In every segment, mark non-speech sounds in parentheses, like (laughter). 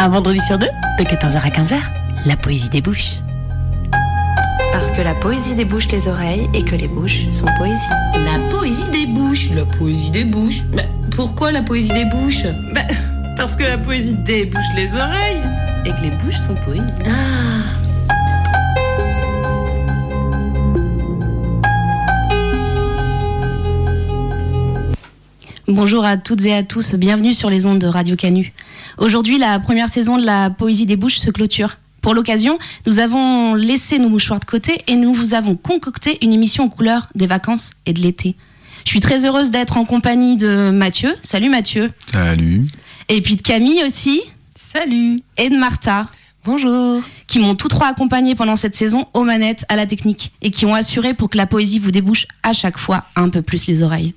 Un vendredi sur deux, de 14h à 15h, la poésie débouche. Parce que la poésie débouche les oreilles et que les bouches sont poésie. La poésie des bouches, la poésie des bouches. Mais pourquoi la poésie des bouches? Bah, parce que la poésie débouche les oreilles et que les bouches sont poésie. Ah Bonjour à toutes et à tous, bienvenue sur les ondes de Radio Canu. Aujourd'hui, la première saison de la Poésie des Bouches se clôture. Pour l'occasion, nous avons laissé nos mouchoirs de côté et nous vous avons concocté une émission aux couleurs des vacances et de l'été. Je suis très heureuse d'être en compagnie de Mathieu. Salut Mathieu. Salut. Et puis de Camille aussi. Salut. Et de Martha. Bonjour. Qui m'ont tous trois accompagnés pendant cette saison aux manettes, à la technique et qui ont assuré pour que la poésie vous débouche à chaque fois un peu plus les oreilles.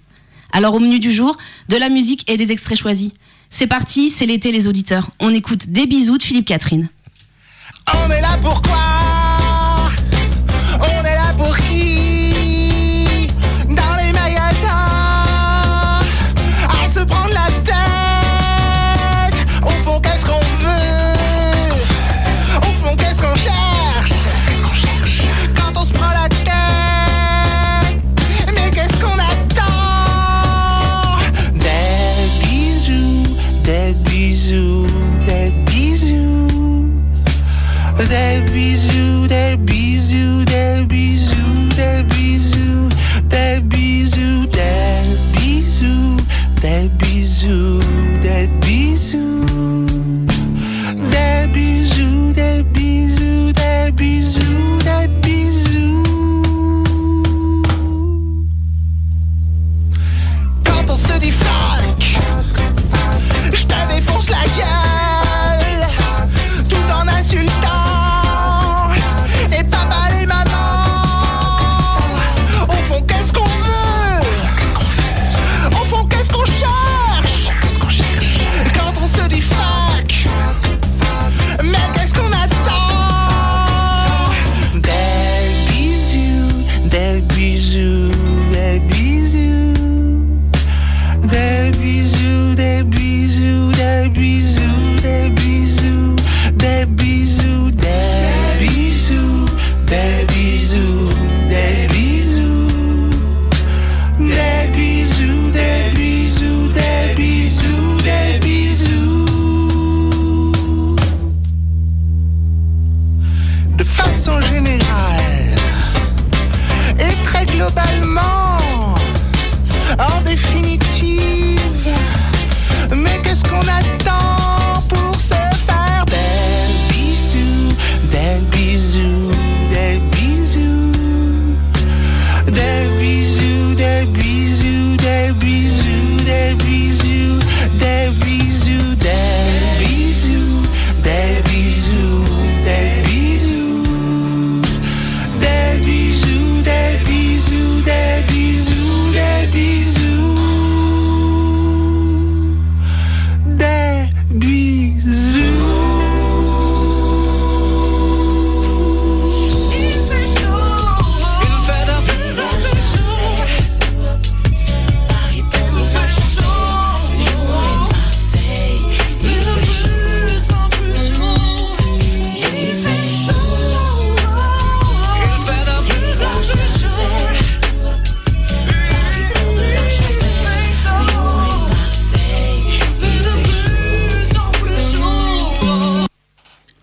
Alors au menu du jour, de la musique et des extraits choisis. C'est parti, c'est l'été les auditeurs. On écoute des bisous de Philippe Catherine. On est là pourquoi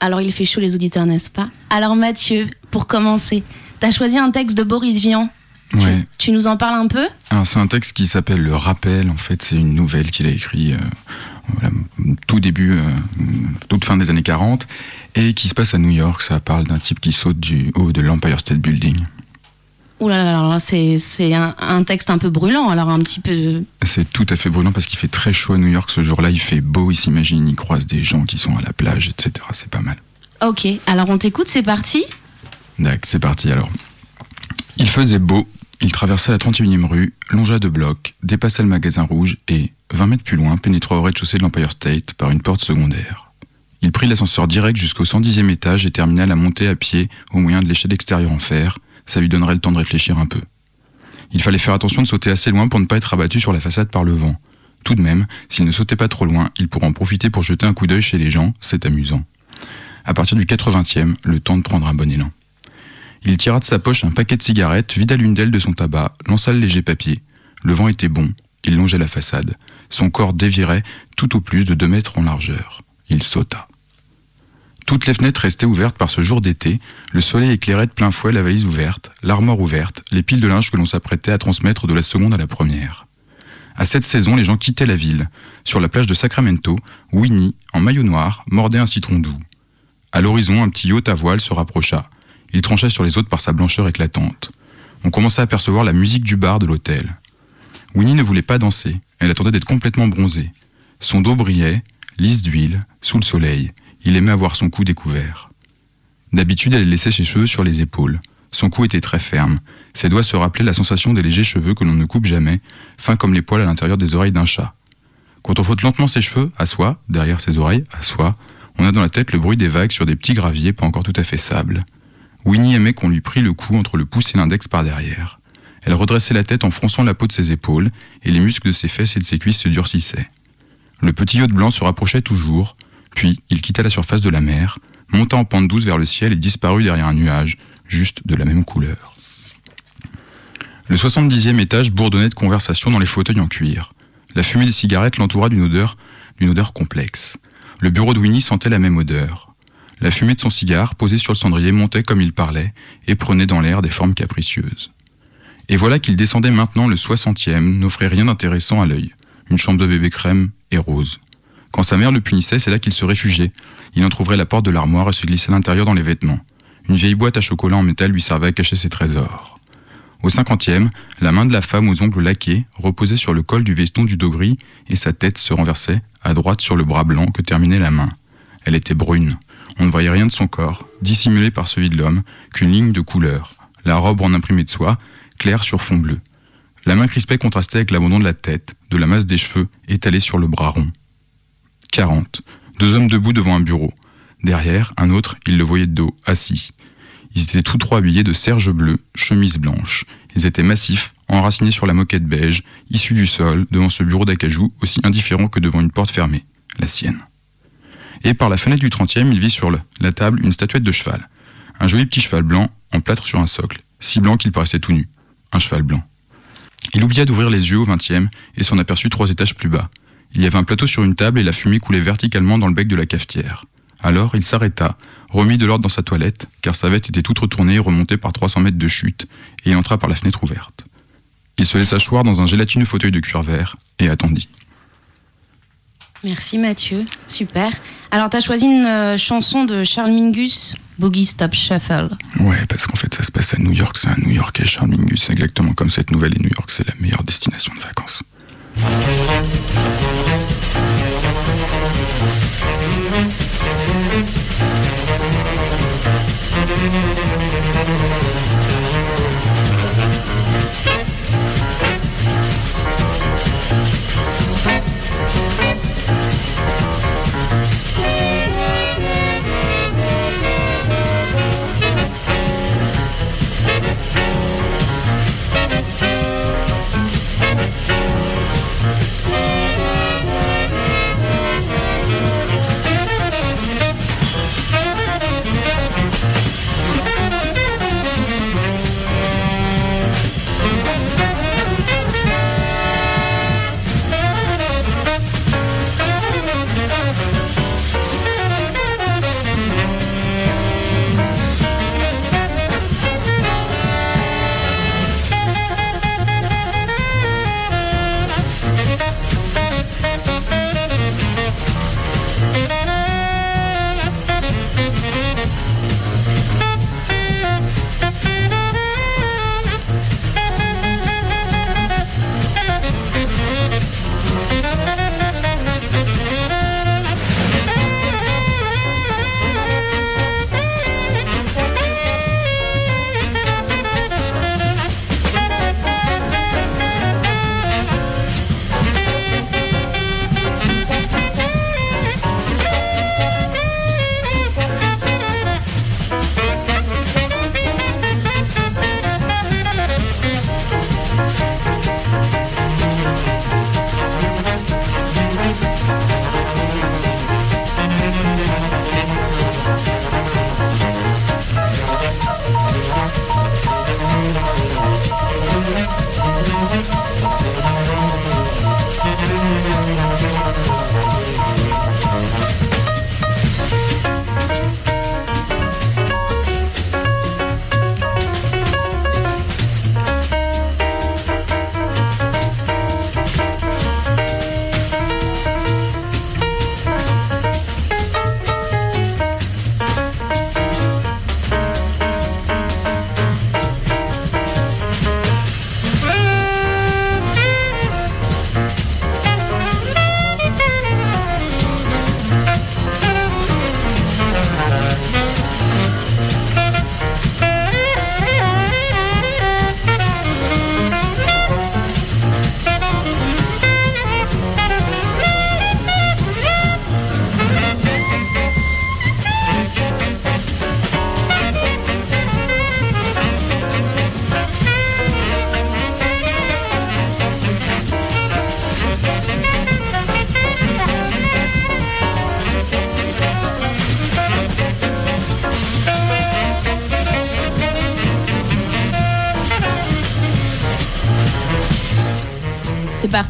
Alors il fait chaud les auditeurs, n'est-ce pas? Alors Mathieu, pour commencer, t'as choisi un texte de Boris Vian. Ouais. Tu nous en parles un peu? Alors c'est un texte qui s'appelle Le Rappel. En fait, c'est une nouvelle qu'il a écrit euh, voilà, tout début, euh, toute fin des années 40, et qui se passe à New York. Ça parle d'un type qui saute du haut de l'Empire State Building. Ouh là là là là, c'est un, un texte un peu brûlant, alors un petit peu. C'est tout à fait brûlant parce qu'il fait très chaud à New York ce jour-là. Il fait beau, il s'imagine, il croise des gens qui sont à la plage, etc. C'est pas mal. Ok, alors on t'écoute, c'est parti? D'accord, c'est parti alors. Il faisait beau, il traversait la 31e rue, longea deux blocs, dépassait le magasin rouge et, 20 mètres plus loin, pénétra au rez-de-chaussée de l'Empire State par une porte secondaire. Il prit l'ascenseur direct jusqu'au 110e étage et termina la montée à pied au moyen de l'échelle extérieure en fer. Ça lui donnerait le temps de réfléchir un peu. Il fallait faire attention de sauter assez loin pour ne pas être abattu sur la façade par le vent. Tout de même, s'il ne sautait pas trop loin, il pourrait en profiter pour jeter un coup d'œil chez les gens, c'est amusant. À partir du 80e, le temps de prendre un bon élan. Il tira de sa poche un paquet de cigarettes, vida l'une d'elles de son tabac, lança le léger papier. Le vent était bon, il longeait la façade. Son corps dévirait tout au plus de deux mètres en largeur. Il sauta. Toutes les fenêtres restaient ouvertes par ce jour d'été, le soleil éclairait de plein fouet la valise ouverte, l'armoire ouverte, les piles de linge que l'on s'apprêtait à transmettre de la seconde à la première. À cette saison, les gens quittaient la ville. Sur la plage de Sacramento, Winnie, en maillot noir, mordait un citron doux. À l'horizon, un petit yacht à voile se rapprocha. Il tranchait sur les autres par sa blancheur éclatante. On commença à apercevoir la musique du bar de l'hôtel. Winnie ne voulait pas danser, elle attendait d'être complètement bronzée. Son dos brillait, lisse d'huile, sous le soleil. Il aimait avoir son cou découvert. D'habitude, elle laissait ses cheveux sur les épaules. Son cou était très ferme. Ses doigts se rappelaient la sensation des légers cheveux que l'on ne coupe jamais, fins comme les poils à l'intérieur des oreilles d'un chat. Quand on frotte lentement ses cheveux, à soi, derrière ses oreilles, à soi, on a dans la tête le bruit des vagues sur des petits graviers pas encore tout à fait sable. Winnie aimait qu'on lui prît le cou entre le pouce et l'index par derrière. Elle redressait la tête en fronçant la peau de ses épaules, et les muscles de ses fesses et de ses cuisses se durcissaient. Le petit yacht blanc se rapprochait toujours, puis il quitta la surface de la mer, monta en pente douce vers le ciel et disparut derrière un nuage, juste de la même couleur. Le 70e étage bourdonnait de conversations dans les fauteuils en cuir. La fumée des cigarettes l'entoura d'une odeur, d'une odeur complexe. Le bureau de Winnie sentait la même odeur. La fumée de son cigare, posée sur le cendrier, montait comme il parlait et prenait dans l'air des formes capricieuses. Et voilà qu'il descendait maintenant le 60e, n'offrait rien d'intéressant à l'œil. Une chambre de bébé crème et rose. Quand sa mère le punissait, c'est là qu'il se réfugiait. Il entr'ouvrait la porte de l'armoire et se glissait à l'intérieur dans les vêtements. Une vieille boîte à chocolat en métal lui servait à cacher ses trésors. Au cinquantième, la main de la femme aux ongles laqués reposait sur le col du veston du dos gris et sa tête se renversait à droite sur le bras blanc que terminait la main. Elle était brune. On ne voyait rien de son corps, dissimulé par celui de l'homme, qu'une ligne de couleur. La robe en imprimé de soie, claire sur fond bleu. La main crispée contrastait avec l'abandon de la tête, de la masse des cheveux étalée sur le bras rond. 40. Deux hommes debout devant un bureau. Derrière, un autre, il le voyait de dos, assis. Ils étaient tous trois habillés de serge bleu, chemise blanche. Ils étaient massifs, enracinés sur la moquette beige, issus du sol, devant ce bureau d'acajou, aussi indifférent que devant une porte fermée, la sienne. Et par la fenêtre du trentième, il vit sur la table une statuette de cheval. Un joli petit cheval blanc, en plâtre sur un socle, si blanc qu'il paraissait tout nu. Un cheval blanc. Il oublia d'ouvrir les yeux au vingtième et s'en aperçut trois étages plus bas. Il y avait un plateau sur une table et la fumée coulait verticalement dans le bec de la cafetière. Alors il s'arrêta, remit de l'ordre dans sa toilette, car sa veste était toute retournée et remontée par 300 mètres de chute, et il entra par la fenêtre ouverte. Il se laissa choir dans un gélatineux fauteuil de cuir vert et attendit. Merci Mathieu, super. Alors t'as choisi une euh, chanson de Charles Mingus, Boogie Stop Shuffle. Ouais, parce qu'en fait ça se passe à New York, c'est un New Yorkais, Charles Mingus, exactement comme cette nouvelle, et New York c'est la meilleure destination de vacances.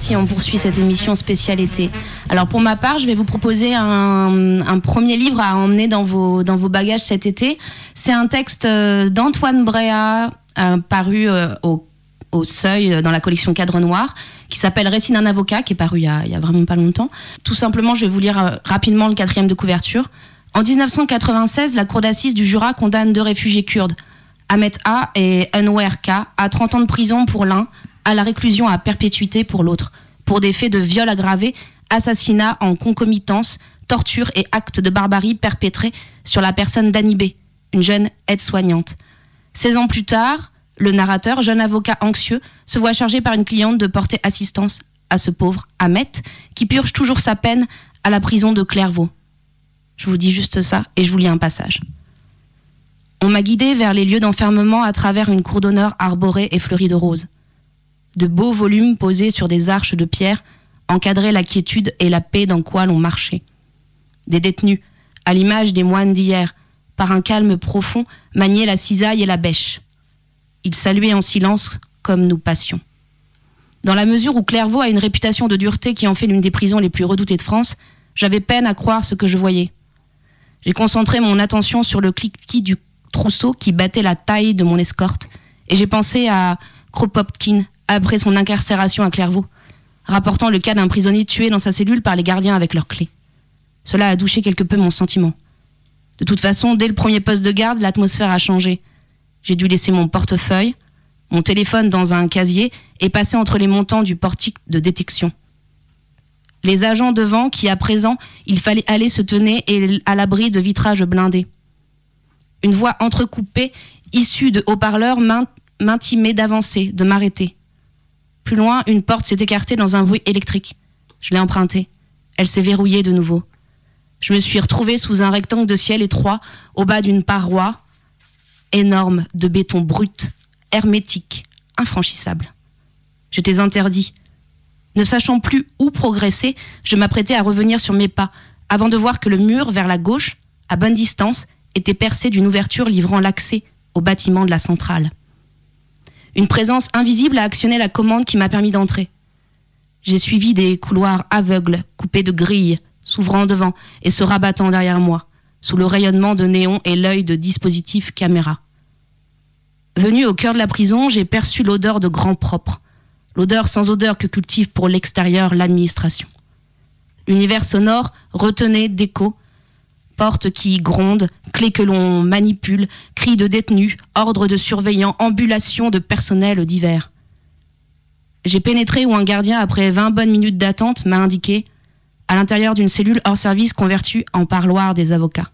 Parti, on poursuit cette émission spéciale été. Alors pour ma part, je vais vous proposer un, premier livre à emmener dans vos, dans vos bagages cet été. C'est un texte euh, d'Antoine Bréa, euh, paru euh, au, au Seuil dans la collection Cadre Noir, qui s'appelle Récit d'un avocat, qui est paru il y, a, vraiment pas longtemps. Tout simplement, je vais vous lire rapidement le quatrième de couverture. En 1996, la cour d'assises du Jura condamne deux réfugiés kurdes, Ahmet A et Anwer K, à 30 ans de prison pour l'un, à la réclusion à perpétuité pour l'autre, pour des faits de viol aggravé, assassinat en concomitance, torture et actes de barbarie perpétrés sur la personne d'Anibé, une jeune aide-soignante. 16 ans plus tard, le narrateur, jeune avocat anxieux, se voit chargé par une cliente de porter assistance à ce pauvre Ahmet, qui purge toujours sa peine à la prison de Clairvaux. Je vous dis juste ça et je vous lis un passage. On m'a guidé vers les lieux d'enfermement à travers une cour d'honneur arborée et fleurie de roses. De beaux volumes posés sur des arches de pierre encadraient la quiétude et la paix dans quoi l'on marchait. Des détenus, à l'image des moines d'hier, par un calme profond, maniaient la cisaille et la bêche. Ils saluaient en silence comme nous passions. Dans la mesure où Clairvaux a une réputation de dureté qui en fait l'une des prisons les plus redoutées de France, j'avais peine à croire ce que je voyais. J'ai concentré mon attention sur le cliquetis du trousseau qui battait la taille de mon escorte, et j'ai pensé à Kropotkin après son incarcération à Clairvaux, rapportant le cas d'un prisonnier tué dans sa cellule par les gardiens avec leurs clés. Cela a douché quelque peu mon sentiment. De toute façon, dès le premier poste de garde, l'atmosphère a changé. J'ai dû laisser mon portefeuille, mon téléphone dans un casier et passer entre les montants du portique de détection. Les agents devant, qui à présent, il fallait aller se tenaient et- à l'abri de vitrages blindés. Une voix entrecoupée, issue de haut-parleurs, m'in- m'intimait d'avancer, de m'arrêter. Plus loin, une porte s'est écartée dans un bruit électrique. Je l'ai empruntée. Elle s'est verrouillée de nouveau. Je me suis retrouvée sous un rectangle de ciel étroit, au bas d'une paroi énorme de béton brut, hermétique, infranchissable. J'étais interdit. Ne sachant plus où progresser, je m'apprêtais à revenir sur mes pas, avant de voir que le mur vers la gauche, à bonne distance, était percé d'une ouverture livrant l'accès au bâtiment de la centrale. Une présence invisible a actionné la commande qui m'a permis d'entrer. J'ai suivi des couloirs aveugles, coupés de grilles, s'ouvrant devant et se rabattant derrière moi, sous le rayonnement de néon et l'œil de dispositifs caméra. Venu au cœur de la prison, j'ai perçu l'odeur de grand propre, l'odeur sans odeur que cultive pour l'extérieur l'administration. L'univers sonore retenait d'écho, portes qui grondent, clés que l'on manipule, cris de détenus, ordres de surveillants, ambulations de personnel divers. J'ai pénétré où un gardien, après 20 bonnes minutes d'attente, m'a indiqué à l'intérieur d'une cellule hors service convertie en parloir des avocats.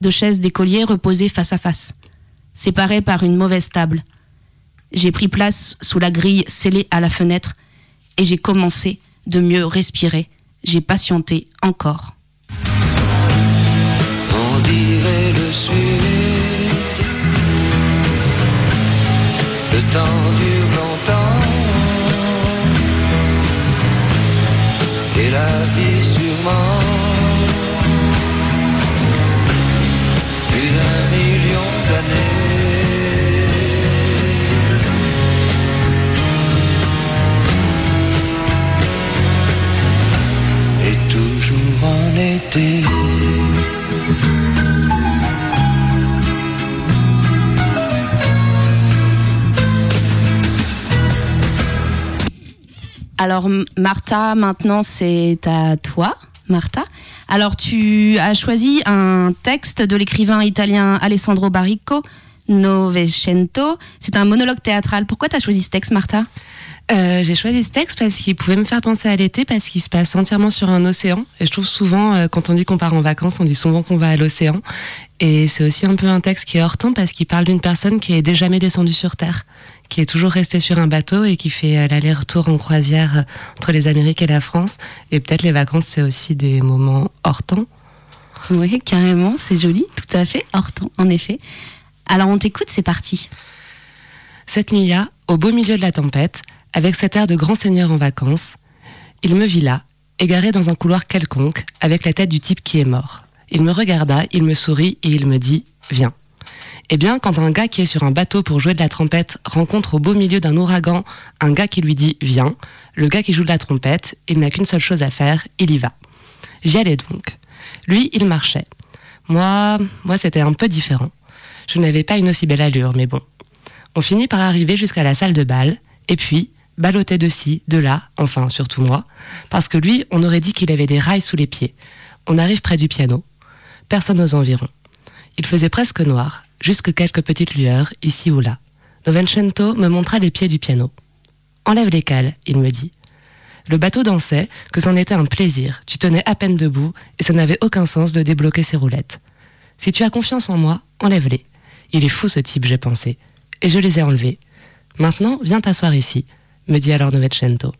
Deux chaises d'écoliers reposaient face à face, séparées par une mauvaise table. J'ai pris place sous la grille scellée à la fenêtre et j'ai commencé de mieux respirer. J'ai patienté encore. Temps longtemps. Et la vie sûrement. Plus d'un million d'années. Et toujours en été. Alors Martha, maintenant c'est à toi, Martha. Alors tu as choisi un texte de l'écrivain italien Alessandro Baricco, Novecento. C'est un monologue théâtral. Pourquoi tu as choisi ce texte, Martha? Euh, j'ai choisi ce texte parce qu'il pouvait me faire penser à l'été, parce qu'il se passe entièrement sur un océan. Et je trouve souvent, euh, quand on dit qu'on part en vacances, on dit souvent qu'on va à l'océan. Et c'est aussi un peu un texte qui est hors temps parce qu'il parle d'une personne qui est déjà jamais descendue sur Terre, qui est toujours restée sur un bateau et qui fait euh, l'aller-retour en croisière euh, entre les Amériques et la France. Et peut-être les vacances, c'est aussi des moments hors temps. Oui, carrément, c'est joli, tout à fait, hors temps, en effet. Alors on t'écoute, c'est parti. Cette nuit-là, au beau milieu de la tempête, avec cet air de grand seigneur en vacances, il me vit là, égaré dans un couloir quelconque, avec la tête du type qui est mort. Il me regarda, il me sourit et il me dit Viens. Eh bien, quand un gars qui est sur un bateau pour jouer de la trompette rencontre au beau milieu d'un ouragan un gars qui lui dit viens, le gars qui joue de la trompette, il n'a qu'une seule chose à faire, il y va. J'y allais donc. Lui, il marchait. Moi, moi, c'était un peu différent. Je n'avais pas une aussi belle allure, mais bon. On finit par arriver jusqu'à la salle de bal, et puis, ballottait de ci, de là, enfin, surtout moi, parce que lui, on aurait dit qu'il avait des rails sous les pieds. On arrive près du piano. Personne aux environs. Il faisait presque noir, jusque quelques petites lueurs, ici ou là. Novecento me montra les pieds du piano. Enlève les cales, il me dit. Le bateau dansait, que c'en était un plaisir. Tu tenais à peine debout, et ça n'avait aucun sens de débloquer ses roulettes. Si tu as confiance en moi, enlève-les. Il est fou ce type, j'ai pensé. Et je les ai enlevés. Maintenant, viens t'asseoir ici, me dit alors Novecento.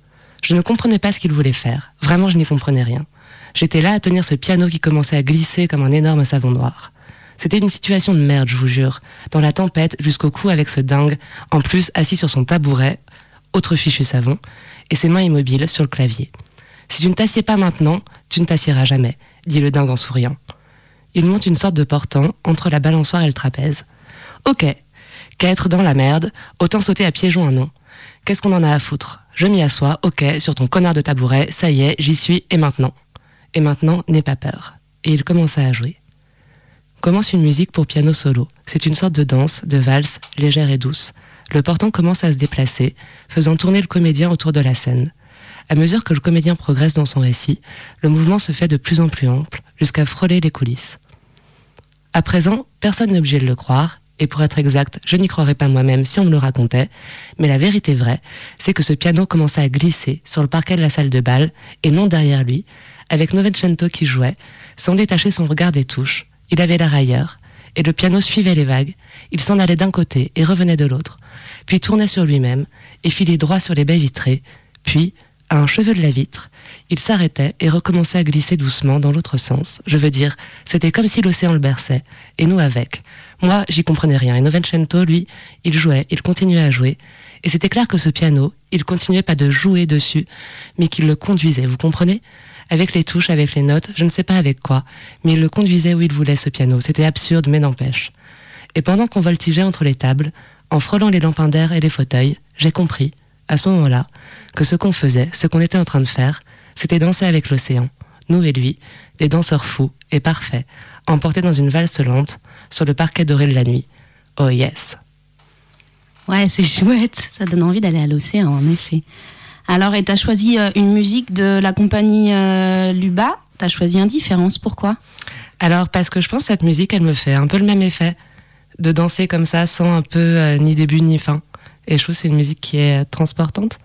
Je ne comprenais pas ce qu'il voulait faire. Vraiment, je n'y comprenais rien. J'étais là à tenir ce piano qui commençait à glisser comme un énorme savon noir. C'était une situation de merde, je vous jure. Dans la tempête, jusqu'au cou avec ce dingue, en plus assis sur son tabouret, autre fichu savon, et ses mains immobiles sur le clavier. Si tu ne t'assieds pas maintenant, tu ne t'assieras jamais, dit le dingue en souriant. Il monte une sorte de portant entre la balançoire et le trapèze. Ok, qu'à être dans la merde, autant sauter à pieds un nom. Qu'est-ce qu'on en a à foutre? Je m'y assois, ok, sur ton connard de tabouret, ça y est, j'y suis, et maintenant Et maintenant, n'aie pas peur. Et il commença à jouer. Commence une musique pour piano solo. C'est une sorte de danse, de valse, légère et douce. Le portant commence à se déplacer, faisant tourner le comédien autour de la scène. À mesure que le comédien progresse dans son récit, le mouvement se fait de plus en plus ample, jusqu'à frôler les coulisses. À présent, personne n'est obligé de le croire, et pour être exact, je n'y croirais pas moi-même si on me le racontait, mais la vérité vraie, c'est que ce piano commençait à glisser sur le parquet de la salle de bal, et non derrière lui, avec Novecento qui jouait, sans détacher son regard des touches. Il avait l'air ailleurs, et le piano suivait les vagues, il s'en allait d'un côté et revenait de l'autre, puis tournait sur lui-même, et filait droit sur les baies vitrées, puis, à un cheveu de la vitre, il s'arrêtait et recommençait à glisser doucement dans l'autre sens. Je veux dire, c'était comme si l'océan le berçait, et nous avec. Moi, j'y comprenais rien, et Novecento, lui, il jouait, il continuait à jouer, et c'était clair que ce piano, il continuait pas de jouer dessus, mais qu'il le conduisait, vous comprenez? Avec les touches, avec les notes, je ne sais pas avec quoi, mais il le conduisait où il voulait ce piano, c'était absurde, mais n'empêche. Et pendant qu'on voltigeait entre les tables, en frôlant les lampadaires et les fauteuils, j'ai compris, à ce moment-là, que ce qu'on faisait, ce qu'on était en train de faire, c'était danser avec l'océan, nous et lui, des danseurs fous et parfaits, emportés dans une valse lente, sur le parquet doré de la nuit. Oh yes. Ouais, c'est (laughs) chouette. Ça donne envie d'aller à l'océan, en effet. Alors, et t'as choisi euh, une musique de la compagnie euh, Luba. T'as choisi Indifférence. Pourquoi? Alors, parce que je pense que cette musique, elle me fait un peu le même effet, de danser comme ça, sans un peu euh, ni début ni fin. Et je trouve que c'est une musique qui est transportante.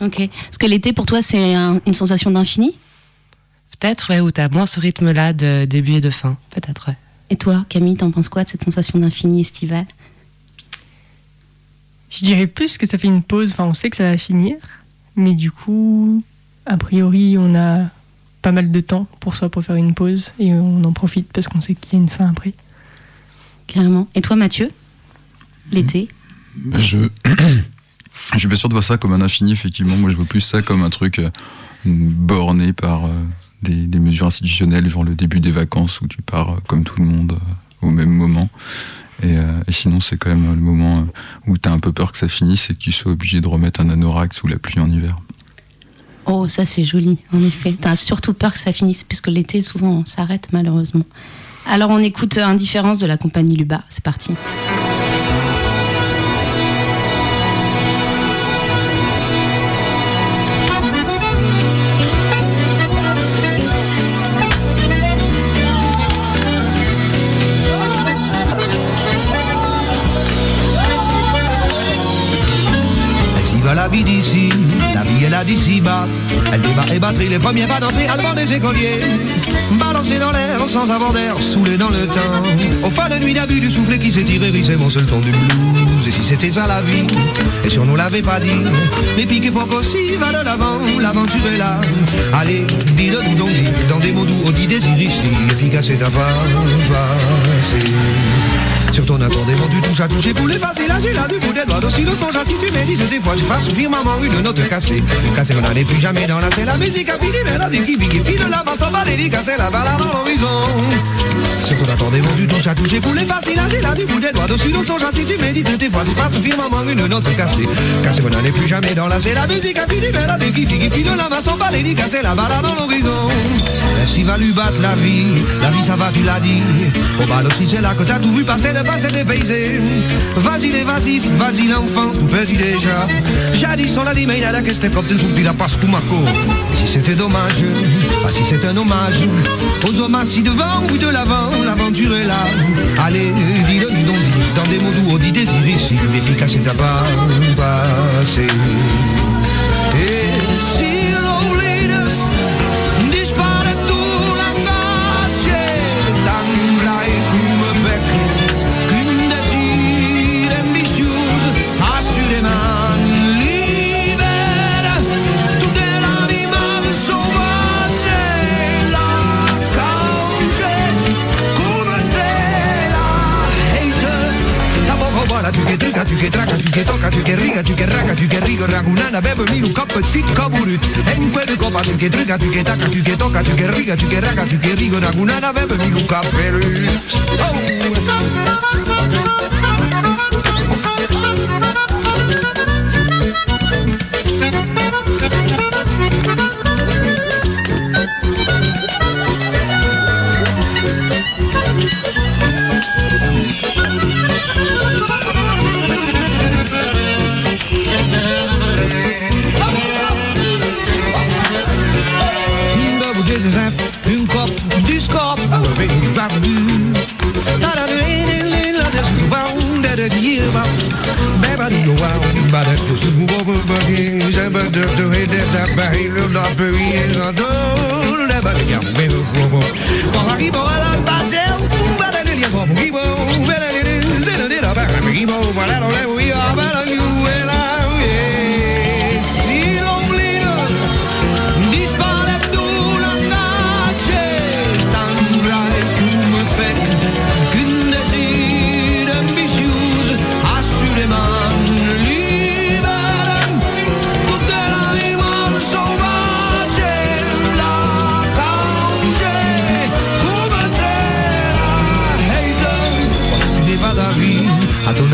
Ok. Parce que l'été, pour toi, c'est un- une sensation d'infini? Peut-être, ouais, où t'as moins ce rythme-là de début et de fin. Peut-être, ouais. Et toi, Camille, t'en penses quoi de cette sensation d'infini estivale? Je dirais plus que ça fait une pause. Enfin, on sait que ça va finir. Mais du coup, a priori, on a pas mal de temps pour soi pour faire une pause. Et on en profite parce qu'on sait qu'il y a une fin après. Carrément. Et toi, Mathieu? L'été? Bah, je... (coughs) je suis pas sûr de voir ça comme un infini, effectivement. Moi, je vois plus ça comme un truc euh, borné par euh, des, des mesures institutionnelles, genre le début des vacances où tu pars euh, comme tout le monde au même moment. Et, euh, et sinon, c'est quand même le moment euh, où tu as un peu peur que ça finisse et que tu sois obligé de remettre un anorak sous la pluie en hiver. Oh, ça c'est joli, en effet. T'as surtout peur que ça finisse, puisque l'été, souvent, on s'arrête malheureusement. Alors, on écoute euh, Indifférence de la compagnie Luba. C'est parti. Vie d'ici, la vie est là d'ici bas. Elle débat et batterie les premiers pas danser à devant des écoliers. Balancer dans l'air sans avoir d'air, saoulé dans le temps. Au fin de nuit d'abus du soufflet qui s'est tiré, c'est mon seul ton du blues. Et si c'était ça la vie, et si on nous l'avait pas dit, mais piqué pour qu'aussi va de l'avant, l'aventure est là. Allez, dis-le nous donc, dans des mots doux, on dit désir ici, efficace et à pas passer. Sur ton attendement du touche à toucher pour l'effacer Là j'ai là du bout des doigts d'aussi le songe si tu médises des fois tu fasses firmament une note cassée Cassée qu'on n'allait plus jamais dans la tête La musique a fini mélodie qui pique et file là-bas s'en va casser la balade dans l'horizon. Surtout d'attendez mon du touche à toucher pour les à là du bout des doigts dessus dans son chat si tu médites tes fois tu fasses firmement une note cassée Cassée, vous n'allez plus jamais dans la c'est la musique qui dit belle avec qui qui file la sans balai ni casser la balade dans l'horizon. Ainsi va lui battre la vie, la vie ça va tu l'as dit. Au bal aussi c'est là que t'as tout vu passer, le passé dépaysé Vas-y vas-y l'enfant, petit déjà. Jadis on l'a dit mais il a la question comme tu souffles la passe Si c'était dommage, ah si c'est un hommage. Aux hommes assis devant ou de l'avant, l'aventure est là. Allez, dis-le, dis donc, dis dans des mots doux, dis désir ici L'efficace est à pas passer tuke traka, tuke toka, tuke riga, tuke raka, tuke riga, ragunana, bebe minu kappet, sitt kaburit. En kveld kopa, tuke trüga, tuke taka, tuke toka, tuke riga, tuke raka, tuke riga, ragunana, bebe minu kappelüt. I'm not in the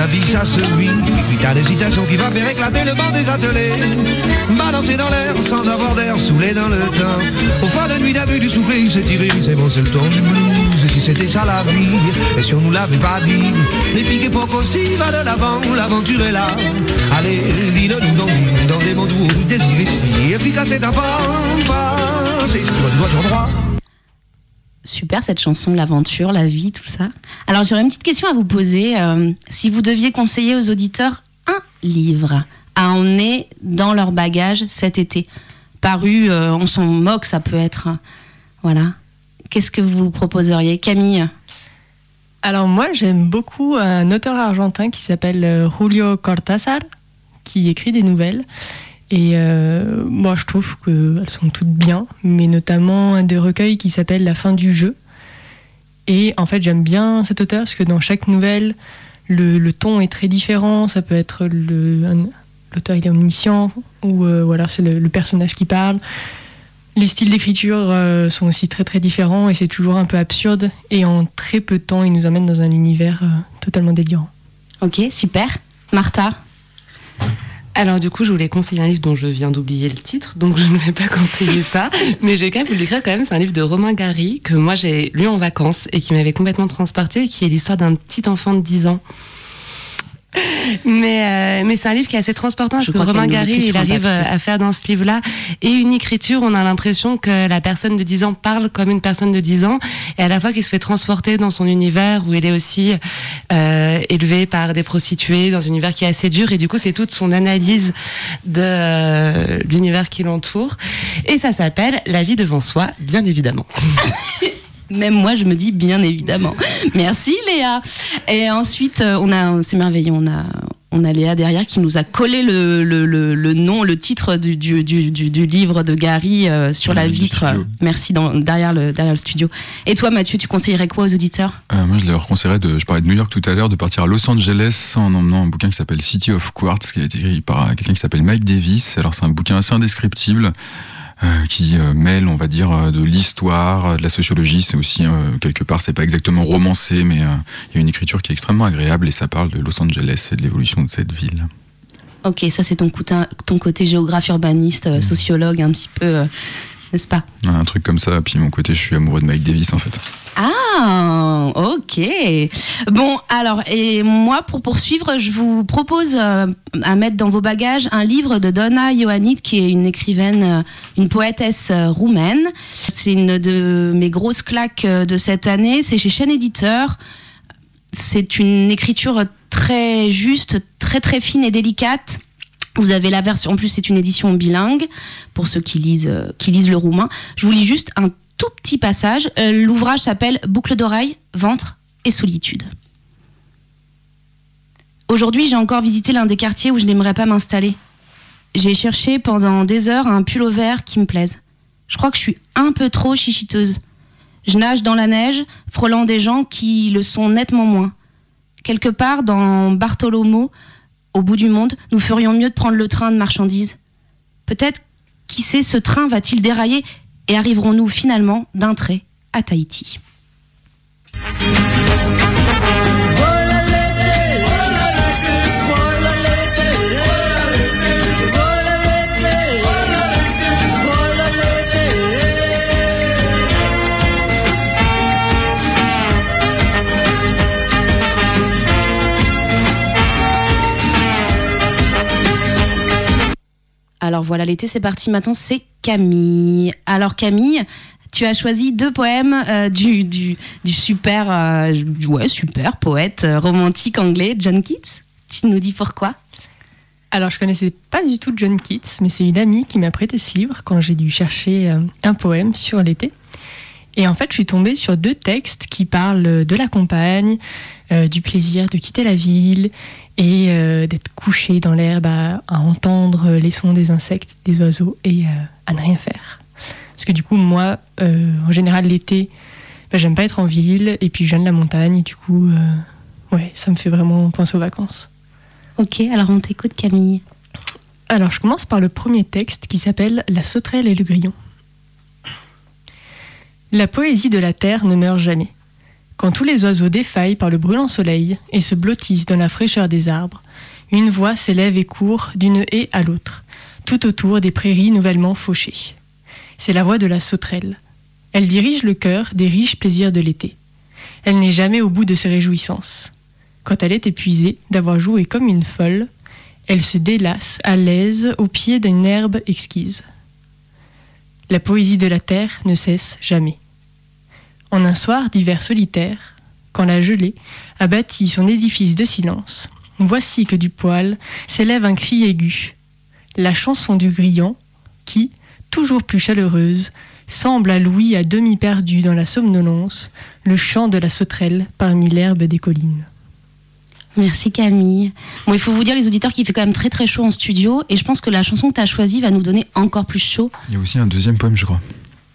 avis, ça se vit. Puis l'hésitation qui va faire éclater le banc des ateliers. Balancer dans l'air sans avoir d'air, saoulé dans le temps. Au fond de nuit d'abus du soufflet, il s'est tiré, c'est bon, c'est le ton du blues. Et si c'était ça la vie, et si on nous l'avait pas dit, les piques pour aussi va de l'avant, l'aventure est là. Allez, dis-le nous dans, dans des mots doux, désir ici. Efficace et un pas, c'est dois ton droit. Super cette chanson, l'aventure, la vie, tout ça. Alors j'aurais une petite question à vous poser. Euh, si vous deviez conseiller aux auditeurs un livre à emmener dans leur bagage cet été, paru, euh, on s'en moque, ça peut être. Voilà. Qu'est-ce que vous proposeriez Camille? Alors moi, j'aime beaucoup un auteur argentin qui s'appelle euh, Julio Cortázar, qui écrit des nouvelles. Et euh, moi, je trouve qu'elles sont toutes bien, mais notamment un des recueils qui s'appelle La fin du jeu. Et en fait, j'aime bien cet auteur parce que dans chaque nouvelle, le, ton est très différent. Ça peut être l'auteur il est omniscient, ou euh, voilà, c'est le, le personnage qui parle. Les styles d'écriture euh, sont aussi très très différents et c'est toujours un peu absurde. Et en très peu de temps, il nous amène dans un univers euh, totalement délirant. Ok, super. Martha Alors du coup, je voulais conseiller un livre dont je viens d'oublier le titre, donc je ne vais pas (laughs) conseiller ça. Mais j'ai quand même voulu l'écrire quand même. C'est un livre de Romain Gary que moi j'ai lu en vacances et qui m'avait complètement transporté, qui est l'histoire d'un petit enfant de 10 ans. Mais, euh, mais c'est un livre qui est assez transportant parce que Romain une Gary, il arrive papier. à faire dans ce livre-là et une écriture, on a l'impression que la personne de 10 ans parle comme une personne de 10 ans et à la fois qu'il se fait transporter dans son univers où il est aussi euh, élevé par des prostituées dans un univers qui est assez dur et du coup c'est toute son analyse de euh, l'univers qui l'entoure et ça s'appelle La vie devant soi, bien évidemment. (laughs) Même moi, je me dis bien évidemment. (laughs) Merci Léa. Et ensuite, euh, on a, c'est merveilleux, on a, on a Léa derrière qui nous a collé le, le, le, le nom, le titre du, du, du, livre de Gary euh, sur la vitre. Merci dans, derrière, le, derrière le studio. Et toi, Mathieu, tu conseillerais quoi aux auditeurs? Euh, moi, je leur conseillerais de. Je parlais de New York tout à l'heure, de partir à Los Angeles en emmenant un bouquin qui s'appelle City of Quartz, qui a été écrit par quelqu'un qui s'appelle Mike Davis. Alors, c'est un bouquin assez indescriptible. Euh, qui euh, mêle, on va dire, euh, de l'histoire, de la sociologie. C'est aussi quelque part, c'est pas exactement romancé, mais il y a une écriture qui est extrêmement agréable et ça parle de Los Angeles et de l'évolution de cette ville. Ok, ça c'est ton, ton côté géographe urbaniste, euh, sociologue un petit peu, n'est-ce pas Un truc comme ça. Puis mon côté, je suis amoureux de Mike Davis en fait. Ah, ok. Bon, alors, et moi, pour poursuivre, je vous propose euh, à mettre dans vos bagages un livre de Donna Ioannid, qui est une écrivaine, euh, une poétesse euh, roumaine. C'est une de mes grosses claques de cette année. C'est chez Chaîne Éditeur. C'est une écriture très juste, très très fine et délicate. Vous avez la version, en plus c'est une édition bilingue pour ceux qui lisent, euh, qui lisent le roumain. Je vous lis juste un tout petit passage. Euh, L'ouvrage s'appelle Boucle d'oreille, ventre et solitude. Aujourd'hui, j'ai encore visité l'un des quartiers où je n'aimerais pas m'installer. J'ai cherché pendant des heures un pull vert qui me plaise. Je crois que je suis un peu trop chichiteuse. Je nage dans la neige, frôlant des gens qui le sont nettement moins. Quelque part dans Bartholomew, au bout du monde, nous ferions mieux de prendre le train de marchandises. Peut-être, qui sait, ce train va-t-il dérailler et arriverons-nous finalement d'un trait à Tahiti Alors voilà, l'été c'est parti, maintenant c'est Camille. Alors Camille, tu as choisi deux poèmes euh, du, du, super, euh, ouais, super poète euh, romantique anglais, John Keats. Tu nous dis pourquoi? Alors, je connaissais pas du tout John Keats, mais c'est une amie qui m'a prêté ce livre quand j'ai dû chercher un poème sur l'été. Et en fait, je suis tombée sur deux textes qui parlent de la campagne, euh, du plaisir de quitter la ville et euh, d'être couché dans l'herbe à, à entendre les sons des insectes, des oiseaux et euh, à ne rien faire. Parce que du coup, moi, en général, l'été, bah, j'aime pas être en ville et puis j'aime la montagne. Et du coup, ouais, ça me fait vraiment penser aux vacances. Ok, alors on t'écoute Camille. Alors, je commence par le premier texte qui s'appelle La sauterelle et le grillon. La poésie de la terre ne meurt jamais. Quand tous les oiseaux défaillent par le brûlant soleil et se blottissent dans la fraîcheur des arbres, une voix s'élève et court d'une haie à l'autre, tout autour des prairies nouvellement fauchées. C'est la voix de la sauterelle. Elle dirige le cœur des riches plaisirs de l'été. Elle n'est jamais au bout de ses réjouissances. Quand elle est épuisée d'avoir joué comme une folle, elle se délasse à l'aise au pied d'une herbe exquise. La poésie de la terre ne cesse jamais. En un soir d'hiver solitaire, quand la gelée a bâti son édifice de silence, voici que du poil s'élève un cri aigu, la chanson du grillon qui, toujours plus chaleureuse, semble à Louis à demi perdu dans la somnolence, le chant de la sauterelle parmi l'herbe des collines. Merci Camille. Bon, il faut vous dire, les auditeurs, qu'il fait quand même très très chaud en studio et je pense que la chanson que tu as choisie va nous donner encore plus chaud. Il y a aussi un deuxième poème, je crois.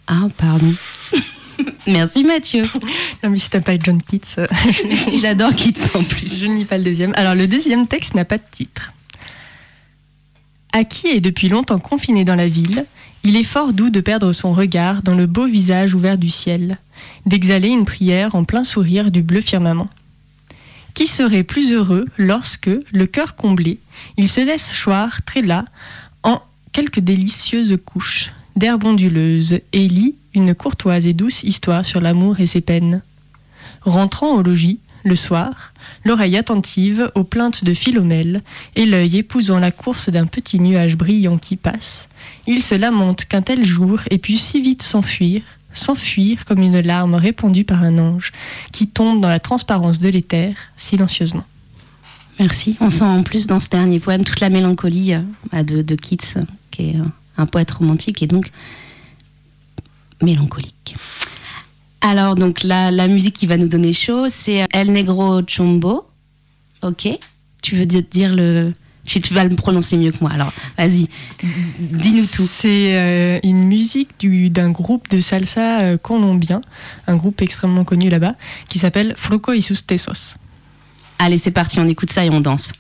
Ah, pardon. (laughs) Merci Mathieu. Non mais si t'as pas John Keats, euh, (laughs) Si j'adore Keats en (laughs) plus. je nie pas le deuxième. Alors le deuxième texte n'a pas de titre. À qui est depuis longtemps confiné dans la ville, il est fort doux de perdre son regard dans le beau visage ouvert du ciel, d'exhaler une prière en plein sourire du bleu firmament. Qui serait plus heureux lorsque, le cœur comblé, il se laisse choir très là en quelques délicieuses couches d'herbes onduleuses et lit une courtoise et douce histoire sur l'amour et ses peines. Rentrant au logis, le soir, l'oreille attentive aux plaintes de Philomèle et l'œil épousant la course d'un petit nuage brillant qui passe, il se lamente qu'un tel jour ait pu si vite s'enfuir, s'enfuir comme une larme répandue par un ange qui tombe dans la transparence de l'éther silencieusement. Merci. On sent en plus dans ce dernier poème toute la mélancolie euh, bah, de, Keats, euh, qui est euh, un poète romantique et donc mélancolique. Alors, donc, la, musique qui va nous donner chaud, c'est El Negro Chombo. Ok Tu veux di- dire le. Tu, vas le prononcer mieux que moi. Alors, vas-y, dis-nous tout. C'est euh, une musique du- d'un groupe de salsa euh, colombien, un groupe extrêmement connu là-bas, qui s'appelle Floco y sus Tesos. Allez, c'est parti, on écoute ça et on danse.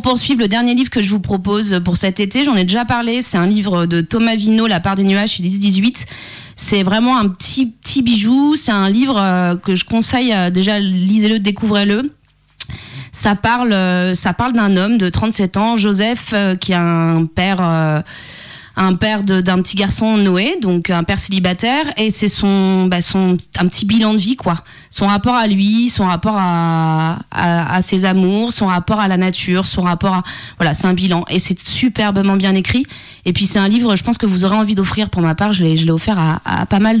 Pour poursuivre, le dernier livre que je vous propose pour cet été, j'en ai déjà parlé, c'est un livre de Thomas Vino, La part des nuages, chez 10-18. C'est vraiment un petit, petit bijou, c'est un livre euh, que je conseille, euh, déjà lisez-le, découvrez-le. Ça parle, euh, ça parle d'un homme de 37 ans, Joseph, qui a un père, un père d'un petit garçon Noé, donc un père célibataire, et c'est son, bah, son, un petit bilan de vie, quoi. Son rapport à lui, son rapport à, ses amours, son rapport à la nature, son rapport à, voilà, c'est un bilan, et c'est superbement bien écrit. Et puis c'est un livre, je pense que vous aurez envie d'offrir pour ma part. Je l'ai, offert à, à pas mal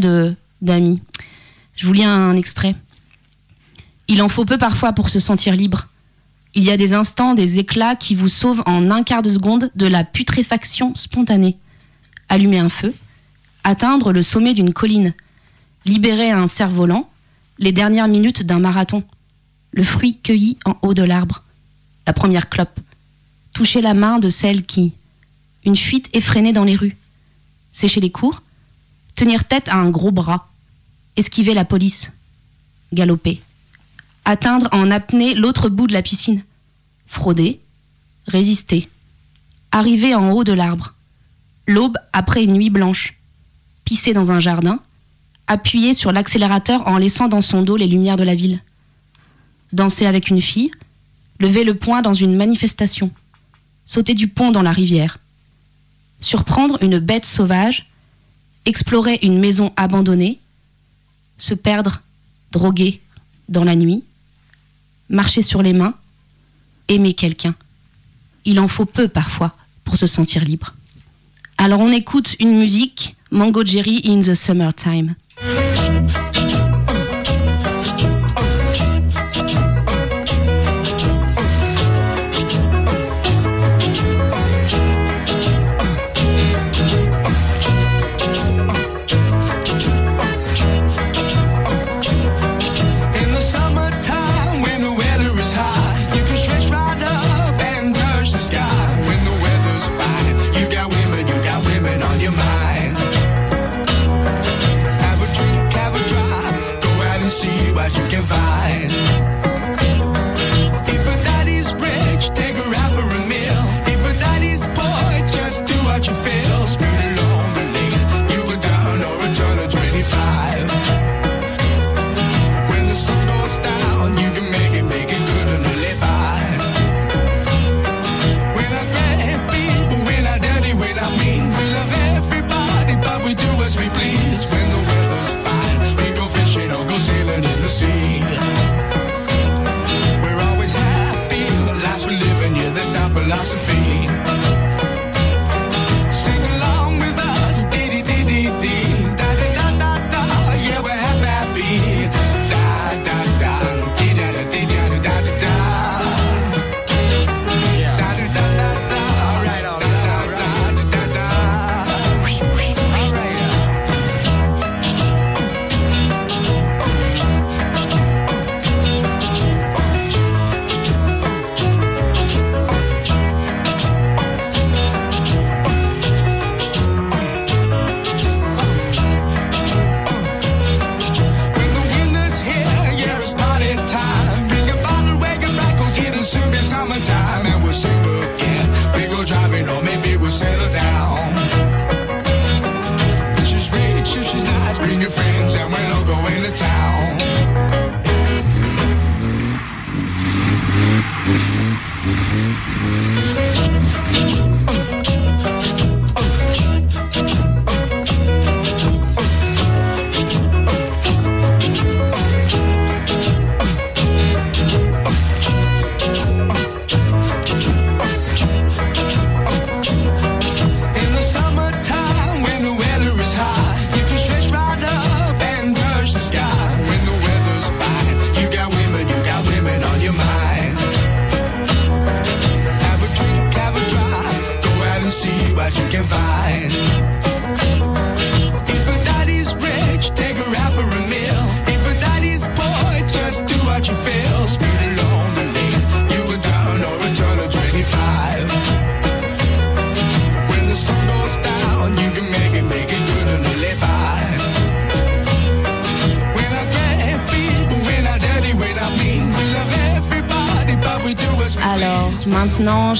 d'amis. Je vous lis un extrait. Il en faut peu parfois pour se sentir libre. Il y a des instants, des éclats qui vous sauvent en un quart de seconde de la putréfaction spontanée. Allumer un feu, atteindre le sommet d'une colline, libérer un cerf-volant, les dernières minutes d'un marathon, le fruit cueilli en haut de l'arbre, la première clope, toucher la main de celle qui, une fuite effrénée dans les rues, sécher les cours, tenir tête à un gros bras, esquiver la police, galoper, atteindre en apnée l'autre bout de la piscine, frauder, résister, arriver en haut de l'arbre, l'aube après une nuit blanche, pisser dans un jardin, appuyer sur l'accélérateur en laissant dans son dos les lumières de la ville, danser avec une fille, lever le poing dans une manifestation, sauter du pont dans la rivière, surprendre une bête sauvage, explorer une maison abandonnée, se perdre, droguer dans la nuit, marcher sur les mains, aimer quelqu'un. Il en faut peu parfois pour se sentir libre. Alors on écoute une musique, Mango Jerry in the Summertime. In the sea.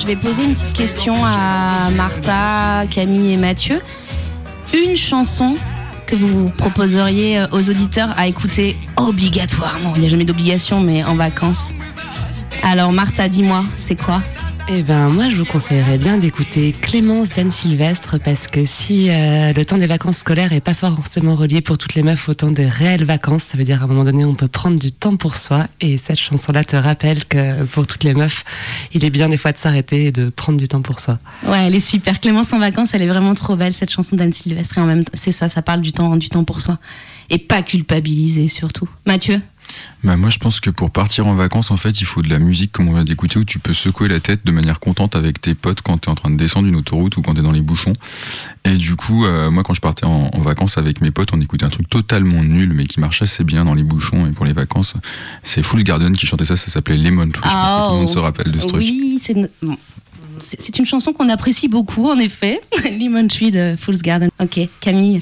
Vais poser une petite question à Martha, Camille et Mathieu. Une chanson que vous proposeriez aux auditeurs à écouter obligatoirement. Il n'y a jamais d'obligation, mais en vacances. Alors, Martha, dis-moi, c'est quoi? Eh ben, moi, je vous conseillerais bien d'écouter Clémence d'Anne Sylvestre parce que si euh, le temps des vacances scolaires est pas forcément relié pour toutes les meufs au temps des réelles vacances, ça veut dire à un moment donné, on peut prendre du temps pour soi. Et cette chanson-là te rappelle que pour toutes les meufs, il est bien des fois de s'arrêter et de prendre du temps pour soi. Ouais, elle est super. Clémence en vacances, elle est vraiment trop belle, cette chanson d'Anne Sylvestre. Et en même temps, c'est ça, ça parle du temps, du temps pour soi. Et pas culpabiliser, surtout. Mathieu? Bah moi je pense que pour partir en vacances en fait il faut de la musique comme on vient d'écouter où tu peux secouer la tête de manière contente avec tes potes quand t'es en train de descendre une autoroute ou quand t'es dans les bouchons. Et du coup euh, moi quand je partais en, en vacances avec mes potes on écoutait un truc totalement nul mais qui marche assez bien dans les bouchons et pour les vacances c'est Full Garden qui chantait ça ça s'appelait Lemon Tree. Je pense que tout le monde se rappelle de ce truc. Oui, c'est une... bon, c'est- c'est une chanson qu'on apprécie beaucoup, en effet. (laughs) Lemon Tree de Fool's Garden. Ok, Camille.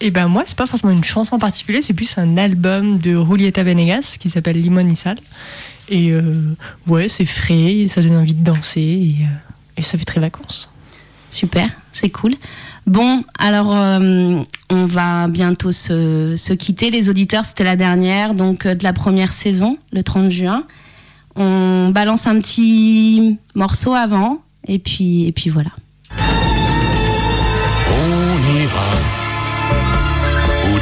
Et ben moi, c'est pas forcément une chanson en particulier, c'est plus un album de Julieta Venegas qui s'appelle Limon y Sal. Et euh, ouais, c'est frais, ça donne envie de danser et, euh, et ça fait très vacances. Super, c'est cool. Bon, alors euh, on va bientôt se, se quitter. Les auditeurs, c'était la dernière, donc de la première saison, le 30 juin. On balance un petit morceau avant, et puis, et puis voilà.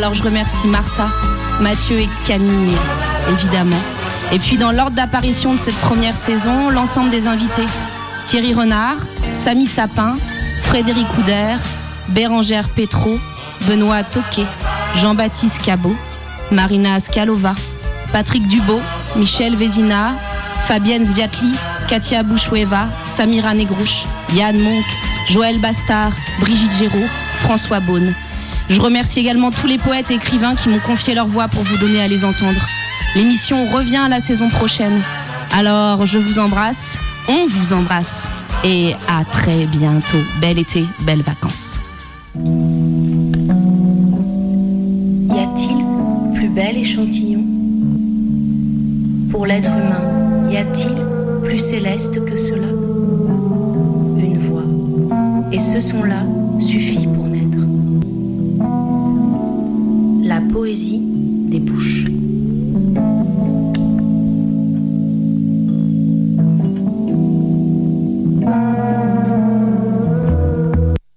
Alors je remercie Martha, Mathieu et Camille, évidemment. Et puis dans l'ordre d'apparition de cette première saison, l'ensemble des invités. Thierry Renard, Samy Sapin, Frédéric Couder, Bérangère Petro, Benoît Toquet, Jean-Baptiste Cabot, Marina Scalova, Patrick Dubo, Michel Vézina, Fabienne Zviatli, Katia Bouchoueva, Samira Negrouche, Yann Monk, Joël Bastard, Brigitte Géraud, François Beaune. Je remercie également tous les poètes et écrivains qui m'ont confié leur voix pour vous donner à les entendre. L'émission revient la saison prochaine. Alors je vous embrasse, on vous embrasse et à très bientôt. Bel été, belles vacances. Y a-t-il plus bel échantillon? Pour l'être humain, y a-t-il plus céleste que cela? Une voix. Et ce son-là suffit poésie des bouches.